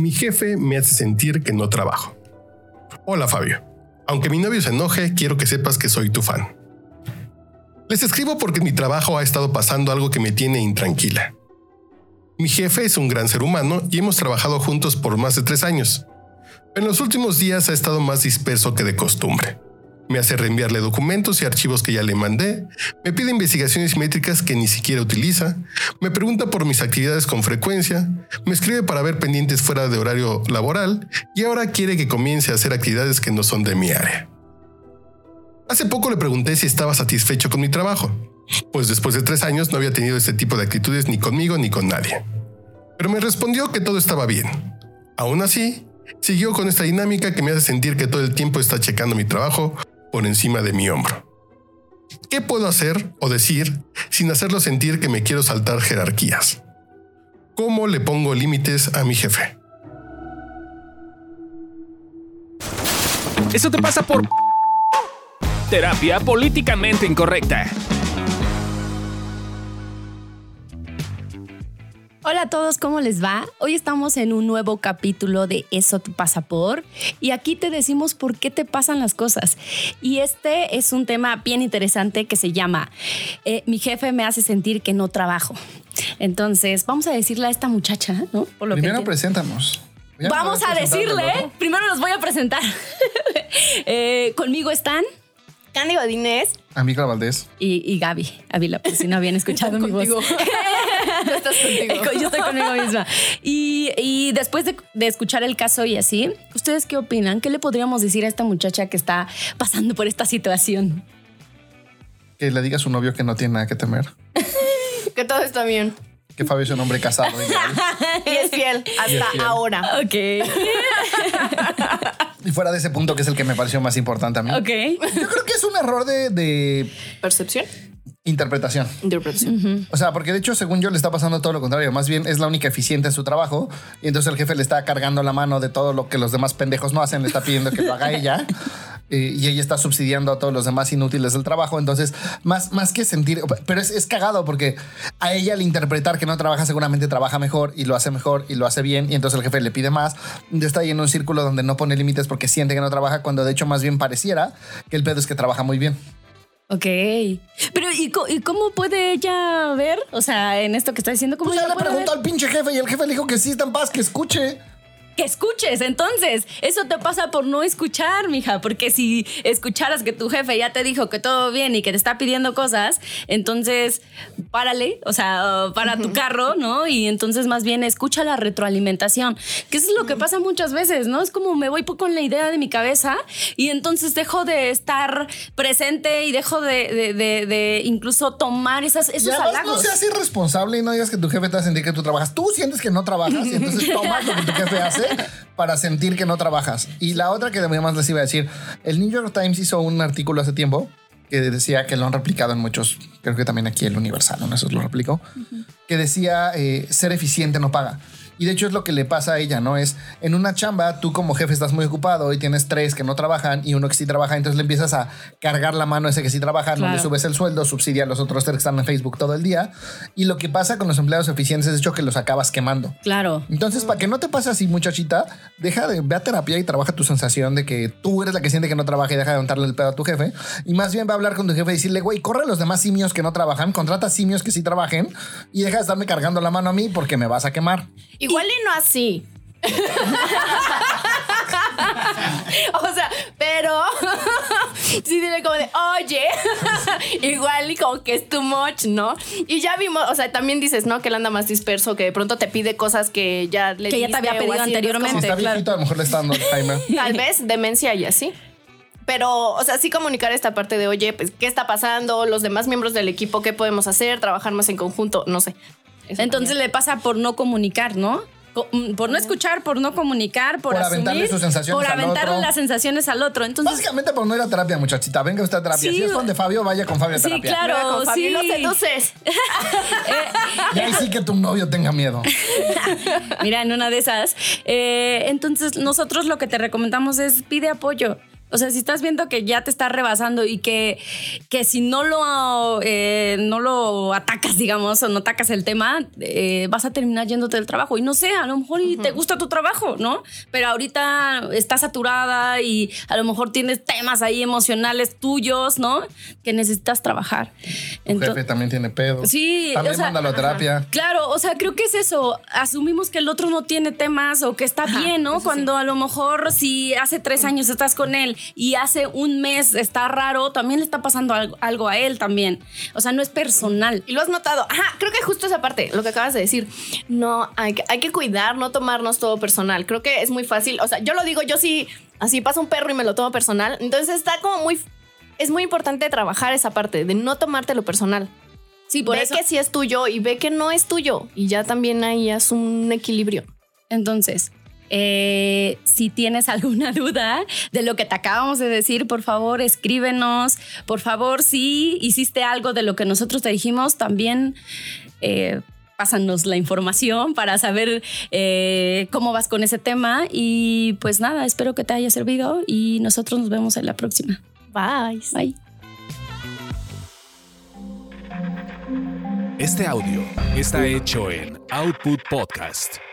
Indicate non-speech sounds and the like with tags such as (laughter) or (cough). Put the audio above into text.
Mi jefe me hace sentir que no trabajo. Hola Fabio. Aunque mi novio se enoje, quiero que sepas que soy tu fan. Les escribo porque mi trabajo ha estado pasando algo que me tiene intranquila. Mi jefe es un gran ser humano y hemos trabajado juntos por más de tres años. En los últimos días ha estado más disperso que de costumbre me hace reenviarle documentos y archivos que ya le mandé, me pide investigaciones métricas que ni siquiera utiliza, me pregunta por mis actividades con frecuencia, me escribe para ver pendientes fuera de horario laboral y ahora quiere que comience a hacer actividades que no son de mi área. Hace poco le pregunté si estaba satisfecho con mi trabajo, pues después de tres años no había tenido este tipo de actitudes ni conmigo ni con nadie. Pero me respondió que todo estaba bien. Aún así, siguió con esta dinámica que me hace sentir que todo el tiempo está checando mi trabajo por encima de mi hombro. ¿Qué puedo hacer o decir sin hacerlo sentir que me quiero saltar jerarquías? ¿Cómo le pongo límites a mi jefe? Eso te pasa por terapia políticamente incorrecta. Hola a todos, ¿cómo les va? Hoy estamos en un nuevo capítulo de Eso te pasa por y aquí te decimos por qué te pasan las cosas. Y este es un tema bien interesante que se llama eh, Mi jefe me hace sentir que no trabajo. Entonces, vamos a decirle a esta muchacha, ¿no? Por lo Primero presentamos. Vamos a decirle, primero los voy a presentar. (laughs) Eh, conmigo están Cándido Dinés. Amiga Valdés. Y, y Gaby Avila, por si no habían escuchado mi (laughs) voz. (laughs) estás contigo. Yo estoy conmigo misma. Y, después de, escuchar el caso y así, ¿ustedes qué opinan? ¿Qué le podríamos decir a esta muchacha que está pasando por esta situación? Que le diga a su novio que no tiene nada que temer. (laughs) que todo está bien. Que Fabio es un hombre casado. (laughs) y es fiel hasta ahora. Ok. (laughs) y fuera de ese punto que es el que me pareció más importante a mí. Ok. Yo creo que es un error de... ¿Percepción? Interpretación. Interpretación. O sea, porque de hecho, según yo, le está pasando todo lo contrario. Más bien es la única eficiente en su trabajo. Y entonces el jefe le está cargando la mano de todo lo que los demás pendejos no hacen. Le está pidiendo que lo haga ella. (laughs) Eh, y ella está subsidiando a todos los demás inútiles del trabajo. Entonces, más, más que sentir, pero es, es, cagado porque a ella al interpretar que no trabaja, seguramente trabaja mejor y lo hace mejor y lo hace bien. Y entonces el jefe le pide más. Y está ahí en un círculo donde no pone límites porque siente que no trabaja, cuando de hecho más bien pareciera que el pedo es que trabaja muy bien. Ok. Pero, ¿y, cómo puede ella ver? O sea, en esto que está diciendo, ¿cómo pues ella le preguntó al pinche jefe y el jefe le dijo que sí, está en paz, que escuche que escuches. Entonces, eso te pasa por no escuchar, mija, porque si escucharas que tu jefe ya te dijo que todo bien y que te está pidiendo cosas, entonces párale, o sea, para tu carro, ¿no? Y entonces más bien escucha la retroalimentación, que eso es lo que pasa muchas veces, ¿no? Es como me voy con la idea de mi cabeza y entonces dejo de estar presente y dejo de, incluso tomar esas, esos y No seas irresponsable y no digas que tu jefe te va a sentir que tú trabajas. Tú sientes que no trabajas y entonces (laughs) tomas lo que tu jefe hace para sentir que no trabajas. Y la otra que además les iba a decir, el New York Times hizo un artículo hace tiempo que decía que lo han replicado en muchos, creo que también aquí el Universal, ¿no? Eso lo replicó, que decía eh, ser eficiente no paga. Y de hecho es lo que le pasa a ella, ¿no? Es en una chamba, tú como jefe estás muy ocupado y tienes tres que no trabajan y uno que sí trabaja, entonces le empiezas a cargar la mano a ese que sí trabaja, no le subes el sueldo, subsidia a los otros tres que están en Facebook todo el día. Y lo que pasa con los empleados eficientes es hecho que los acabas quemando. Claro. Entonces, para que no te pase así, muchachita, deja de, ve a terapia y trabaja tu sensación de que tú eres la que siente que no trabaja y deja de montarle el pedo a tu jefe. Y más bien va a hablar con tu jefe y decirle, güey, corre a los demás simios que no trabajan, contrata simios que sí trabajen y deja de estarme cargando la mano a mí porque me vas a quemar. Igual y no así. (laughs) o sea, pero (laughs) sí dile como de, oye, (laughs) igual y como que es too much, ¿no? Y ya vimos, o sea, también dices, ¿no? Que él anda más disperso, que de pronto te pide cosas que ya le Que ya te había pedido anteriormente. Si está viejito, a lo mejor le está dando. Tal vez demencia y así pero, o sea, sí comunicar esta parte de, oye, pues, ¿qué está pasando? Los demás miembros del equipo, ¿qué podemos hacer? Trabajar más en conjunto, no sé. Entonces le pasa por no comunicar, ¿no? Mm, por no escuchar, por no comunicar, por, por aventarle sus sensaciones por aventarle las sensaciones al otro. Entonces, Básicamente por no ir a terapia, muchachita. Venga usted a terapia. si es donde Fabio, vaya con Fabio a terapia. Sí, claro. Con Fabio sí. seduces. (laughs) y ahí sí que tu novio tenga miedo. (laughs) Mira, en una de esas. Eh, entonces, nosotros lo que te recomendamos es pide apoyo. O sea, si estás viendo que ya te está rebasando y que, que si no lo, eh, no lo atacas, digamos, o no atacas el tema, eh, vas a terminar yéndote del trabajo. Y no sé, a lo mejor y te gusta tu trabajo, ¿no? Pero ahorita estás saturada y a lo mejor tienes temas ahí emocionales tuyos, ¿no? Que necesitas trabajar. Tu jefe también tiene pedo. Sí, También o sea, mándalo a terapia. Claro, o sea, creo que es eso. Asumimos que el otro no tiene temas o que está bien, ¿no? Cuando a lo mejor si hace tres años estás con él y hace un mes está raro, también le está pasando algo, algo a él también. O sea, no es personal. Y lo has notado. Ajá, creo que justo esa parte, lo que acabas de decir. No, hay que, hay que cuidar, no tomarnos todo personal. Creo que es muy fácil. O sea, yo lo digo, yo sí, así pasa un perro y me lo tomo personal. Entonces está como muy. Es muy importante trabajar esa parte de no tomártelo personal. Sí, por ve eso. que sí es tuyo y ve que no es tuyo. Y ya también ahí es un equilibrio. Entonces, eh, si tienes alguna (laughs) duda de lo que te acabamos de decir, por favor, escríbenos. Por favor, si hiciste algo de lo que nosotros te dijimos, también eh, pásanos la información para saber eh, cómo vas con ese tema. Y pues nada, espero que te haya servido y nosotros nos vemos en la próxima. Bye. Bye. Este audio está hecho en Output Podcast.